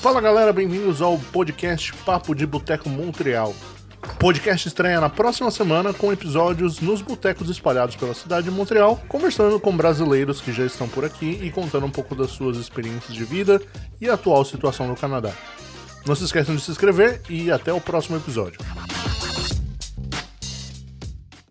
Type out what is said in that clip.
Fala galera, bem-vindos ao podcast Papo de Boteco Montreal. Podcast estreia na próxima semana com episódios nos botecos espalhados pela cidade de Montreal, conversando com brasileiros que já estão por aqui e contando um pouco das suas experiências de vida e a atual situação no Canadá. Não se esqueçam de se inscrever e até o próximo episódio.